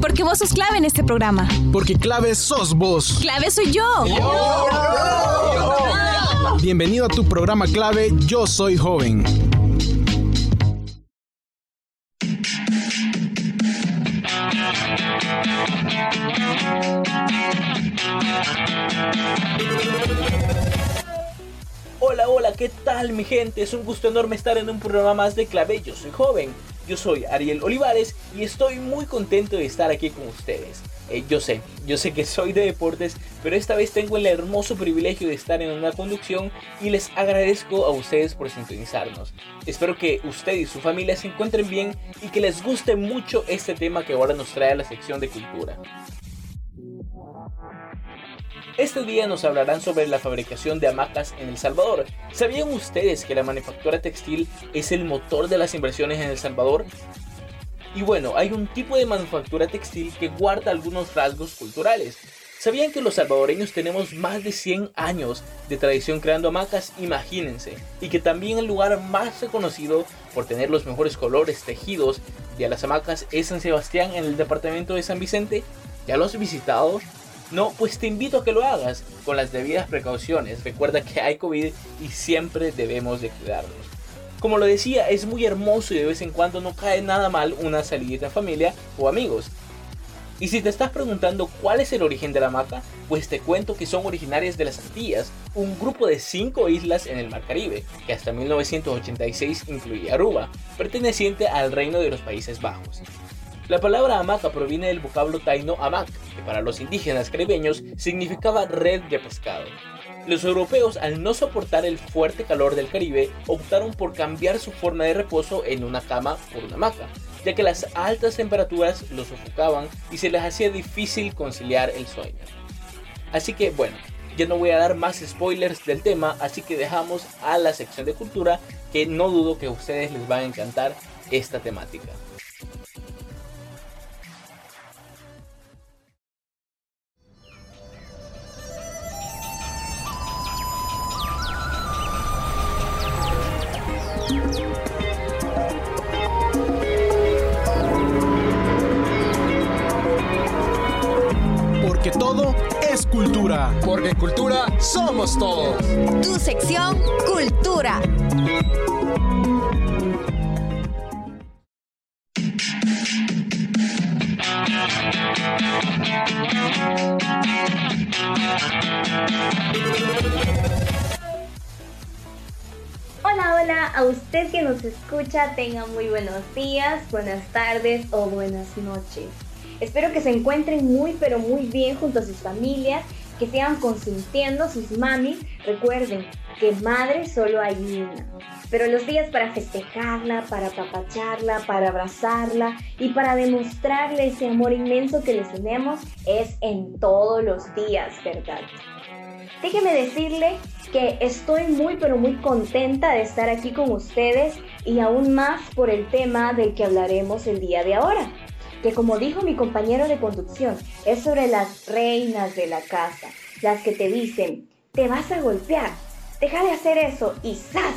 Porque vos sos clave en este programa. Porque clave sos vos. Clave soy yo. Bienvenido a tu programa clave Yo Soy Joven. Hola, hola, ¿qué tal mi gente? Es un gusto enorme estar en un programa más de Clave Yo Soy Joven. Yo soy Ariel Olivares y estoy muy contento de estar aquí con ustedes. Eh, yo sé, yo sé que soy de deportes, pero esta vez tengo el hermoso privilegio de estar en una conducción y les agradezco a ustedes por sintonizarnos. Espero que usted y su familia se encuentren bien y que les guste mucho este tema que ahora nos trae a la sección de cultura. Este día nos hablarán sobre la fabricación de hamacas en El Salvador. ¿Sabían ustedes que la manufactura textil es el motor de las inversiones en El Salvador? Y bueno, hay un tipo de manufactura textil que guarda algunos rasgos culturales. ¿Sabían que los salvadoreños tenemos más de 100 años de tradición creando hamacas? Imagínense. Y que también el lugar más reconocido por tener los mejores colores tejidos de las hamacas es San Sebastián en el departamento de San Vicente. ¿Ya lo has visitado? No, pues te invito a que lo hagas con las debidas precauciones. Recuerda que hay COVID y siempre debemos de cuidarnos. Como lo decía, es muy hermoso y de vez en cuando no cae nada mal una salida en familia o amigos. Y si te estás preguntando cuál es el origen de la hamaca, pues te cuento que son originarias de las Antillas, un grupo de 5 islas en el Mar Caribe, que hasta 1986 incluía Aruba, perteneciente al Reino de los Países Bajos. La palabra hamaca proviene del vocablo taino hamac, que para los indígenas caribeños significaba red de pescado. Los europeos, al no soportar el fuerte calor del Caribe, optaron por cambiar su forma de reposo en una cama por una hamaca, ya que las altas temperaturas los sofocaban y se les hacía difícil conciliar el sueño. Así que bueno, ya no voy a dar más spoilers del tema, así que dejamos a la sección de cultura que no dudo que a ustedes les va a encantar esta temática. Somos todos. Tu sección Cultura. Hola, hola, a usted que nos escucha tenga muy buenos días, buenas tardes o buenas noches. Espero que se encuentren muy pero muy bien junto a sus familias, que sigan consintiendo sus mamis. Recuerden que madre solo hay una. Pero los días para festejarla, para apapacharla, para abrazarla y para demostrarle ese amor inmenso que les tenemos es en todos los días, ¿verdad? Déjeme decirle que estoy muy pero muy contenta de estar aquí con ustedes y aún más por el tema del que hablaremos el día de ahora, que como dijo mi compañero de conducción, es sobre las reinas de la casa, las que te dicen, te vas a golpear, deja de hacer eso y ¡zas!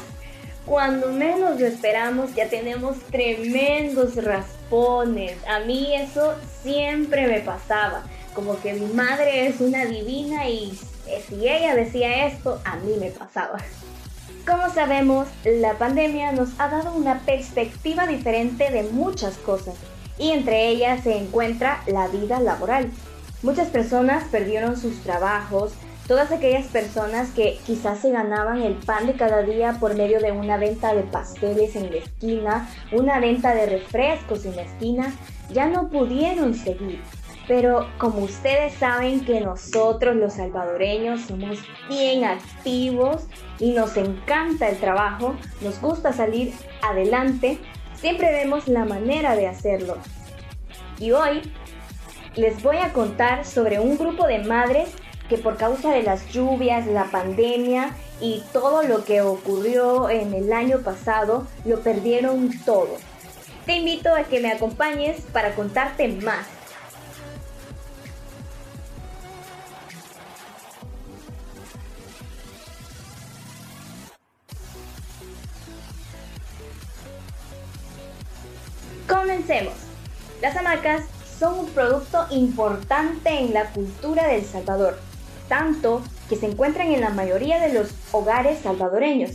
Cuando menos lo esperamos ya tenemos tremendos raspones. A mí eso siempre me pasaba. Como que mi madre es una divina y si ella decía esto, a mí me pasaba. Como sabemos, la pandemia nos ha dado una perspectiva diferente de muchas cosas y entre ellas se encuentra la vida laboral. Muchas personas perdieron sus trabajos, todas aquellas personas que quizás se ganaban el pan de cada día por medio de una venta de pasteles en la esquina, una venta de refrescos en la esquina, ya no pudieron seguir. Pero como ustedes saben que nosotros los salvadoreños somos bien activos y nos encanta el trabajo, nos gusta salir adelante, siempre vemos la manera de hacerlo. Y hoy les voy a contar sobre un grupo de madres que por causa de las lluvias, la pandemia y todo lo que ocurrió en el año pasado, lo perdieron todo. Te invito a que me acompañes para contarte más. Comencemos. Las hamacas son un producto importante en la cultura del Salvador, tanto que se encuentran en la mayoría de los hogares salvadoreños.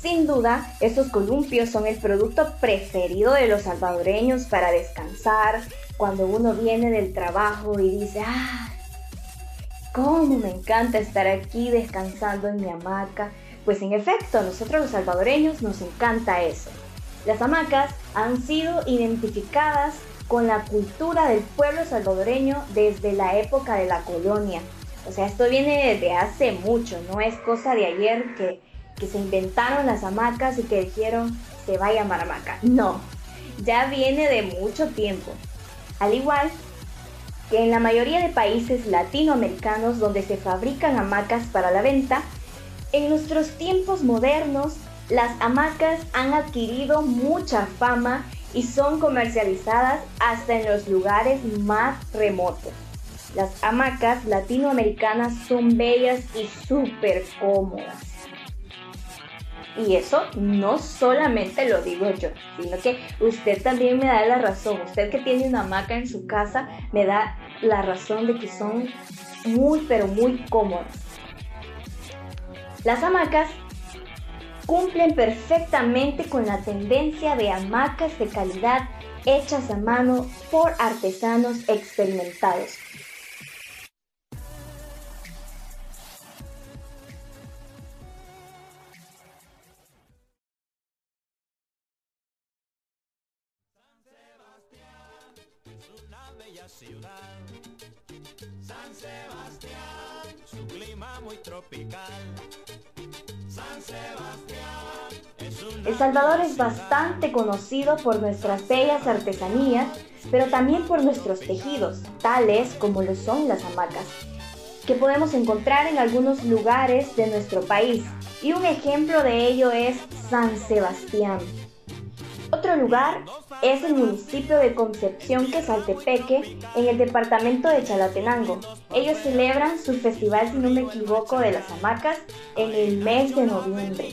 Sin duda, estos columpios son el producto preferido de los salvadoreños para descansar cuando uno viene del trabajo y dice, ah, cómo me encanta estar aquí descansando en mi hamaca. Pues en efecto, a nosotros los salvadoreños nos encanta eso. Las hamacas han sido identificadas con la cultura del pueblo salvadoreño desde la época de la colonia. O sea, esto viene desde hace mucho, no es cosa de ayer que, se inventaron las hamacas y que dijeron se va a llamar hamaca. No, ya viene de mucho tiempo. Al igual que en la mayoría de países latinoamericanos donde se fabrican hamacas para la venta, en nuestros tiempos modernos las hamacas han adquirido mucha fama y son comercializadas hasta en los lugares más remotos. Las hamacas latinoamericanas son bellas y súper cómodas. Y eso no solamente lo digo yo, sino que usted también me da la razón. Usted que tiene una hamaca en su casa me da la razón de que son muy pero muy cómodas. Las hamacas cumplen perfectamente con la tendencia de hamacas de calidad hechas a mano por artesanos experimentados San Sebastián, su clima muy tropical. El Salvador es bastante conocido por nuestras bellas artesanías, pero también por nuestros tejidos, tales como lo son las hamacas, que podemos encontrar en algunos lugares de nuestro país. Y un ejemplo de ello es San Sebastián. Otro lugar es el municipio de Concepción Quesaltepeque, en el departamento de Chalatenango. Ellos celebran su festival, si no me equivoco, de las hamacas en el mes de noviembre.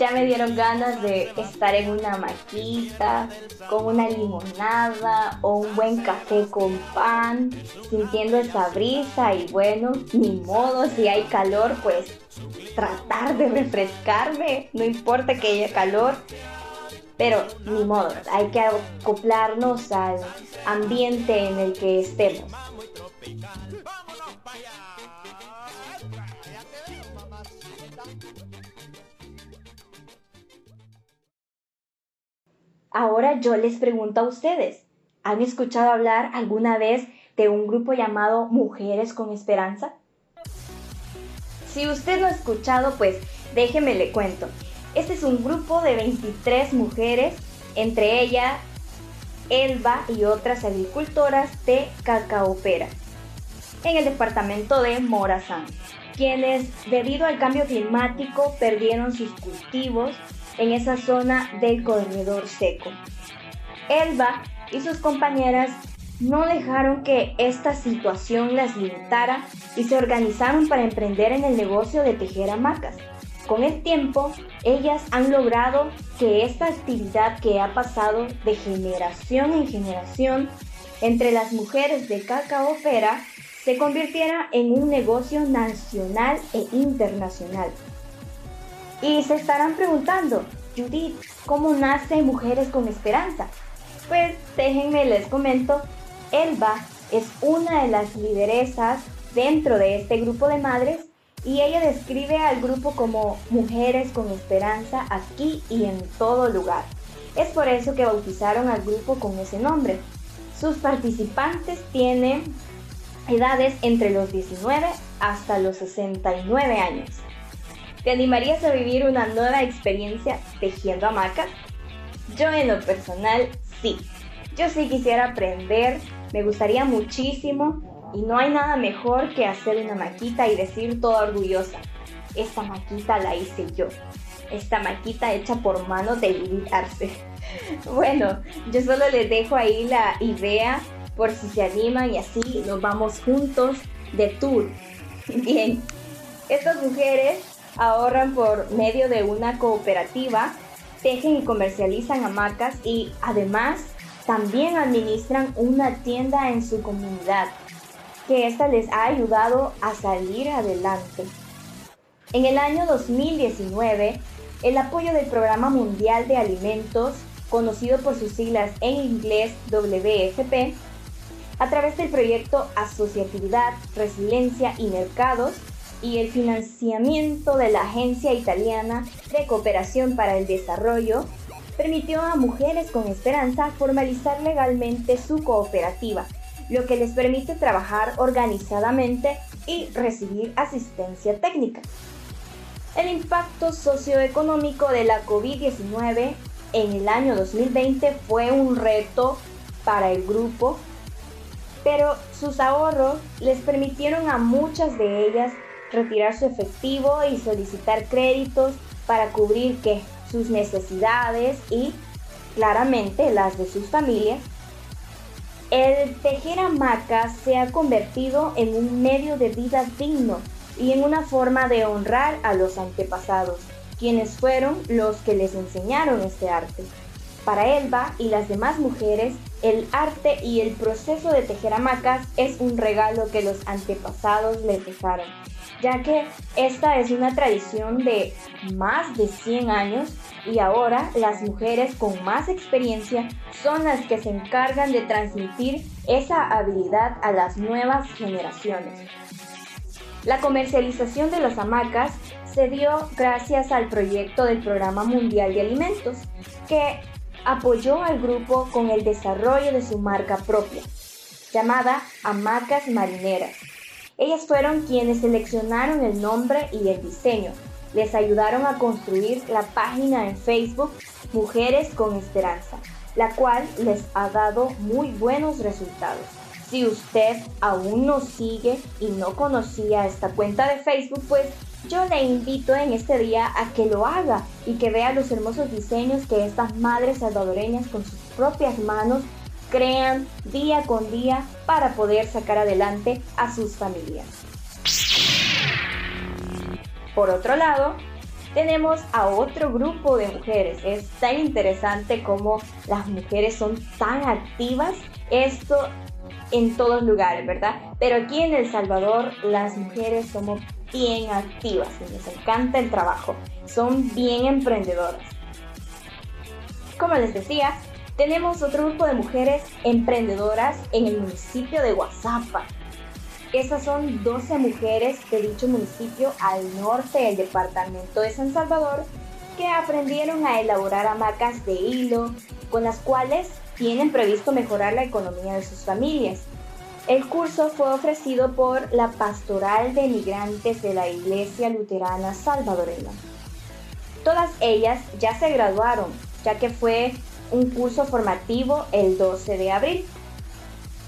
Ya me dieron ganas de estar en una maquita, con una limonada o un buen café con pan, sintiendo esa brisa y bueno, ni modo, si hay calor, pues tratar de refrescarme, no importa que haya calor, pero ni modo, hay que acoplarnos al ambiente en el que estemos. Ahora yo les pregunto a ustedes, ¿han escuchado hablar alguna vez de un grupo llamado Mujeres con Esperanza? Si usted no ha escuchado, pues déjeme le cuento. Este es un grupo de 23 mujeres, entre ellas Elba y otras agricultoras de Cacaopera, en el departamento de Morazán, quienes debido al cambio climático perdieron sus cultivos en esa zona del corredor seco. Elba y sus compañeras no dejaron que esta situación las limitara y se organizaron para emprender en el negocio de tejer hamacas. Con el tiempo, ellas han logrado que esta actividad que ha pasado de generación en generación entre las mujeres de Cacaopera se convirtiera en un negocio nacional e internacional. Y se estarán preguntando, Judith, ¿cómo nace Mujeres con Esperanza? Pues déjenme les comento, Elba es una de las lideresas dentro de este grupo de madres y ella describe al grupo como Mujeres con Esperanza aquí y en todo lugar. Es por eso que bautizaron al grupo con ese nombre. Sus participantes tienen edades entre los 19 hasta los 69 años. ¿Te animarías a vivir una nueva experiencia tejiendo hamacas? Yo en lo personal sí. Yo sí quisiera aprender, me gustaría muchísimo y no hay nada mejor que hacer una maquita y decir toda orgullosa, esta maquita la hice yo. Esta maquita hecha por mano de Lili Arce. Bueno, yo solo les dejo ahí la idea por si se animan y así nos vamos juntos de tour. Bien, estas mujeres ahorran por medio de una cooperativa tejen y comercializan hamacas y además también administran una tienda en su comunidad, que esta les ha ayudado a salir adelante. En el año 2019, el apoyo del Programa Mundial de Alimentos, conocido por sus siglas en inglés WFP, a través del proyecto Asociatividad, Resiliencia y Mercados y el financiamiento de la Agencia Italiana de Cooperación para el Desarrollo, permitió a Mujeres con Esperanza formalizar legalmente su cooperativa, lo que les permite trabajar organizadamente y recibir asistencia técnica. El impacto socioeconómico de la COVID-19 en el año 2020 fue un reto para el grupo, pero sus ahorros les permitieron a muchas de ellas retirar su efectivo y solicitar créditos para cubrir que sus necesidades y claramente las de sus familias. El tejer hamacas se ha convertido en un medio de vida digno y en una forma de honrar a los antepasados, quienes fueron los que les enseñaron este arte. Para Elba y las demás mujeres, el arte y el proceso de tejer hamacas es un regalo que los antepasados les dejaron ya que esta es una tradición de más de 100 años y ahora las mujeres con más experiencia son las que se encargan de transmitir esa habilidad a las nuevas generaciones. La comercialización de las hamacas se dio gracias al proyecto del Programa Mundial de Alimentos, que apoyó al grupo con el desarrollo de su marca propia, llamada Hamacas Marineras, ellas fueron quienes seleccionaron el nombre y el diseño. Les ayudaron a construir la página en Facebook Mujeres con Esperanza, la cual les ha dado muy buenos resultados. Si usted aún no sigue y no conocía esta cuenta de Facebook, pues yo le invito en este día a que lo haga y que vea los hermosos diseños que estas madres salvadoreñas con sus propias manos crean día con día para poder sacar adelante a sus familias. Por otro lado, tenemos a otro grupo de mujeres. Es tan interesante como las mujeres son tan activas. Esto en todos lugares, ¿verdad? Pero aquí en El Salvador las mujeres somos bien activas y les encanta el trabajo. Son bien emprendedoras. Como les decía, tenemos otro grupo de mujeres emprendedoras en el municipio de Guazapa. Estas son 12 mujeres de dicho municipio al norte del departamento de San Salvador que aprendieron a elaborar hamacas de hilo con las cuales tienen previsto mejorar la economía de sus familias. El curso fue ofrecido por la Pastoral de Migrantes de la Iglesia Luterana Salvadoreña. Todas ellas ya se graduaron, ya que fue un curso formativo el 12 de abril.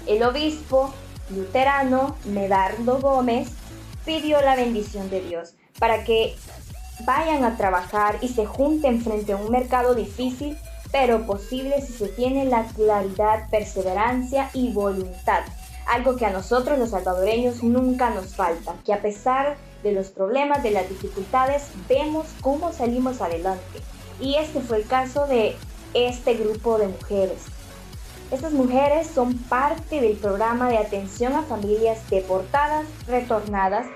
El obispo luterano Medardo Gómez pidió la bendición de Dios para que vayan a trabajar y se junten frente a un mercado difícil, pero posible si se tiene la claridad, perseverancia y voluntad. Algo que a nosotros los salvadoreños nunca nos falta, que a pesar de los problemas, de las dificultades, vemos cómo salimos adelante. Y este fue el caso de este grupo de mujeres. Estas mujeres son parte del programa de atención a familias deportadas retornadas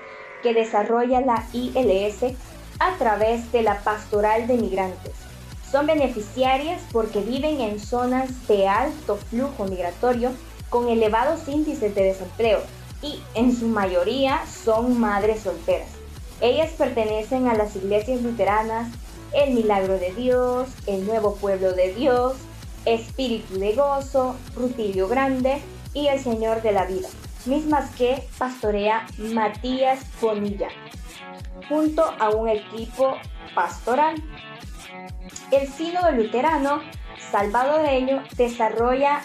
que desarrolla la ILS a través de la Pastoral de Migrantes. Son beneficiarias porque viven en zonas de alto flujo migratorio con elevados índices de desempleo y en su mayoría son madres solteras. Ellas pertenecen a las iglesias luteranas el milagro de Dios, el nuevo pueblo de Dios, espíritu de gozo, rutilio grande y el Señor de la vida, mismas que pastorea Matías Bonilla, junto a un equipo pastoral. El sínodo luterano salvadoreño desarrolla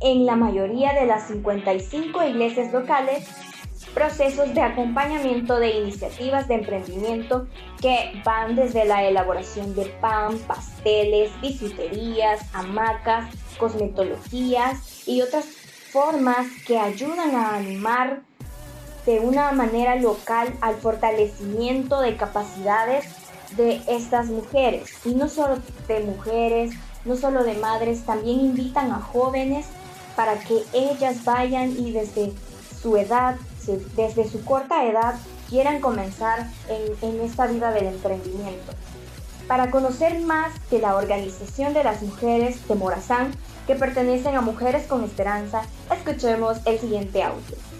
en la mayoría de las 55 iglesias locales procesos de acompañamiento de iniciativas de emprendimiento que van desde la elaboración de pan, pasteles, bisuterías, hamacas, cosmetologías y otras formas que ayudan a animar de una manera local al fortalecimiento de capacidades de estas mujeres. Y no solo de mujeres, no solo de madres, también invitan a jóvenes para que ellas vayan y desde su edad, desde su corta edad, quieran comenzar en, esta vida del emprendimiento. Para conocer más de la Organización de las Mujeres de Morazán, que pertenecen a Mujeres con Esperanza, escuchemos el siguiente audio.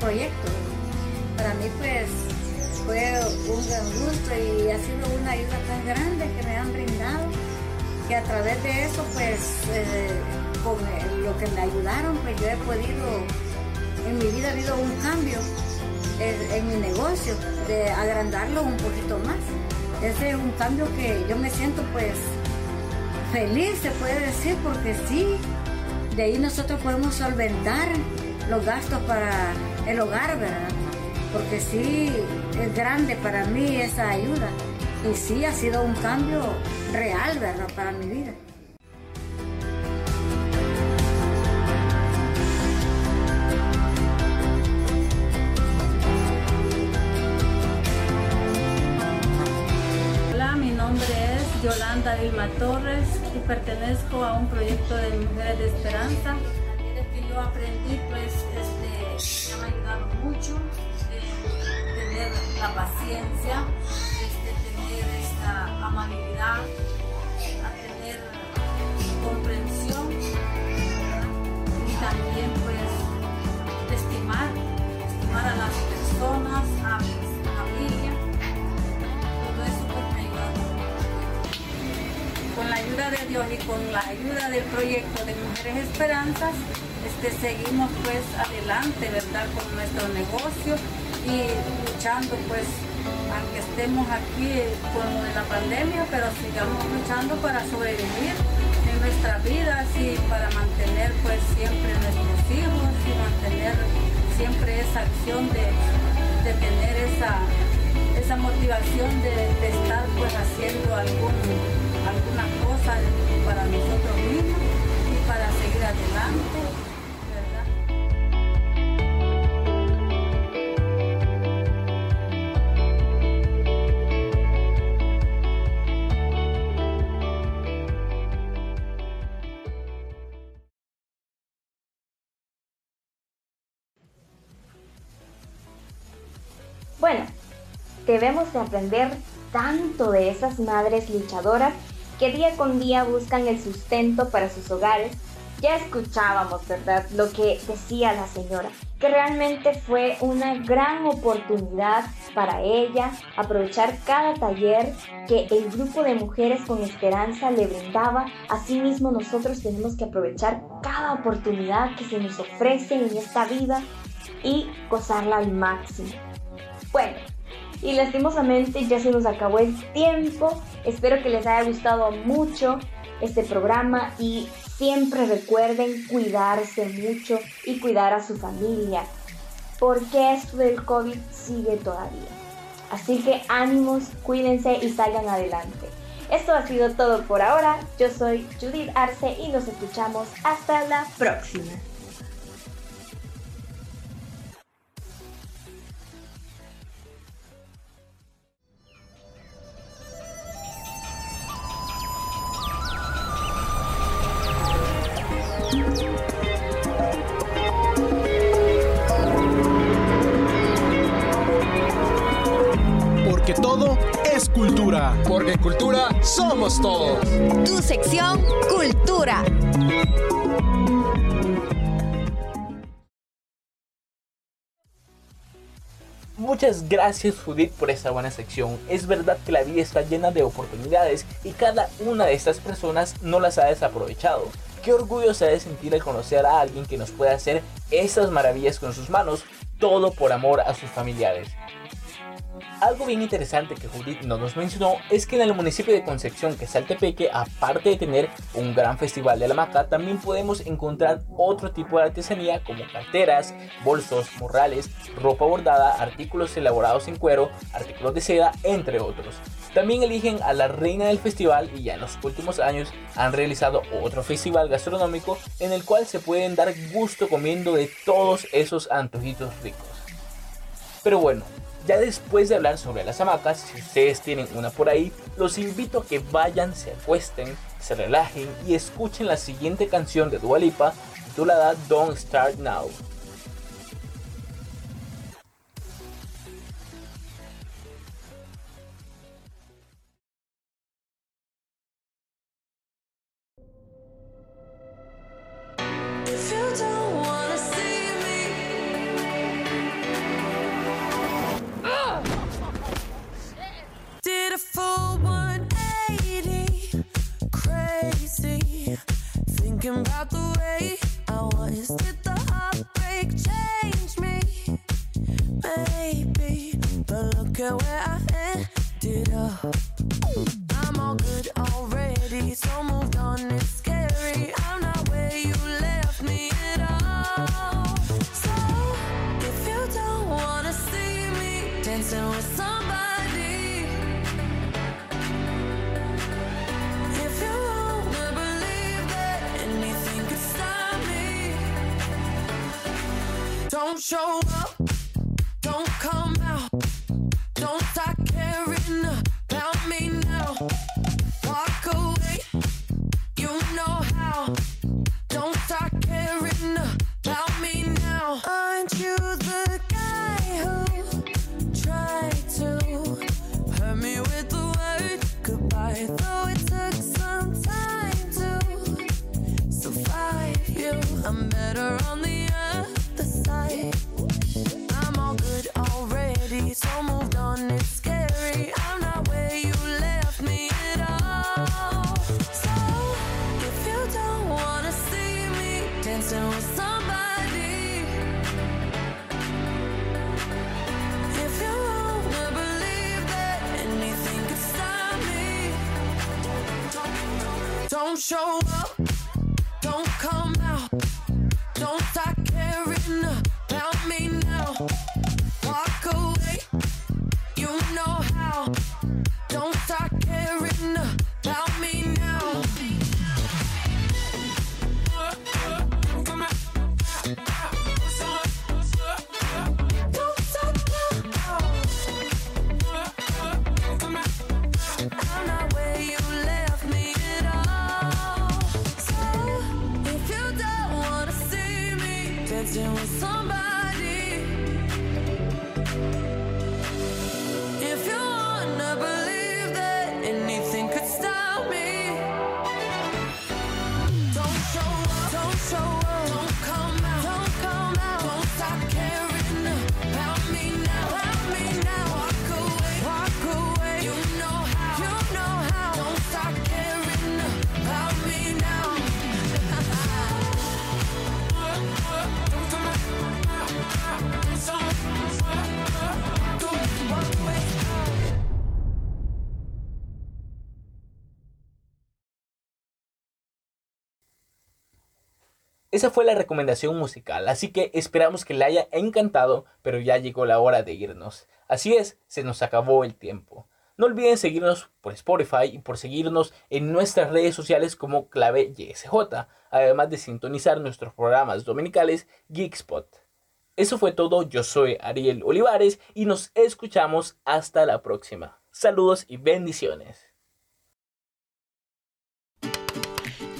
Proyecto. Para mí pues fue un gran gusto y ha sido una ayuda tan grande que me han brindado que a través de eso pues eh, con lo que me ayudaron pues yo he podido, en mi vida ha habido un cambio en, mi negocio, de agrandarlo un poquito más. Ese es un cambio que yo me siento pues feliz, se puede decir, porque sí, de ahí nosotros podemos solventar los gastos para el hogar, ¿verdad? Porque sí, es grande para mí esa ayuda. Y sí, ha sido un cambio real, ¿verdad? Para mi vida. Hola, mi nombre es Yolanda Vilma Torres y pertenezco a un proyecto de Mujeres de Esperanza aprendí, pues, este, me paciencia, este, tener esta amabilidad, a tener comprensión y también, pues, estimar, estimar a las personas, a mi familia. Todo eso pues me ha ayudado. Con la ayuda de Dios y con la ayuda del proyecto de Mujeres Esperanzas, este, seguimos pues adelante, ¿verdad? Con nuestro negocio y luchando pues, aunque estemos aquí con la pandemia, pero sigamos luchando para sobrevivir en nuestras vidas y para mantener pues siempre nuestros hijos y mantener siempre esa acción de, tener esa, esa motivación de, estar pues haciendo algún, alguna cosa para nosotros mismos y para seguir adelante. Debemos de aprender tanto de esas madres luchadoras que día con día buscan el sustento para sus hogares. Ya escuchábamos, ¿verdad?, lo que decía la señora, que realmente fue una gran oportunidad para ella aprovechar cada taller que el grupo de mujeres con esperanza le brindaba. Asimismo, nosotros tenemos que aprovechar cada oportunidad que se nos ofrece en esta vida y gozarla al máximo. Bueno, y lastimosamente ya se nos acabó el tiempo. Espero que les haya gustado mucho este programa y siempre recuerden cuidarse mucho y cuidar a su familia, porque esto del COVID sigue todavía. Así que ánimos, cuídense y salgan adelante. Esto ha sido todo por ahora. Yo soy Judith Arce y nos escuchamos hasta la próxima. Somos todos. Tu sección Cultura. Muchas gracias Judith por esta buena sección. Es verdad que la vida está llena de oportunidades y cada una de estas personas no las ha desaprovechado. Qué orgullo se ha de sentir al conocer a alguien que nos puede hacer esas maravillas con sus manos, todo por amor a sus familiares. Algo bien interesante que Judith no nos mencionó es que en el municipio de Concepción, que es Altepeque, aparte de tener un gran festival de la maca, también podemos encontrar otro tipo de artesanía como carteras, bolsos, morrales, ropa bordada, artículos elaborados en cuero, artículos de seda, entre otros. También eligen a la reina del festival y ya en los últimos años han realizado otro festival gastronómico en el cual se pueden dar gusto comiendo de todos esos antojitos ricos. Pero bueno, ya después de hablar sobre las hamacas, si ustedes tienen una por ahí, los invito a que vayan, se acuesten, se relajen y escuchen la siguiente canción de Dua Lipa titulada Don't Start Now. Dancing with somebody. If you wanna believe that anything stop me, don't show up, show up, Esa fue la recomendación musical, así que esperamos que le haya encantado, pero ya llegó la hora de irnos. Así es, se nos acabó el tiempo. No olviden seguirnos por Spotify y por seguirnos en nuestras redes sociales como clave YSJ, además de sintonizar nuestros programas dominicales Geekspot. Eso fue todo, yo soy Ariel Olivares y nos escuchamos hasta la próxima. Saludos y bendiciones.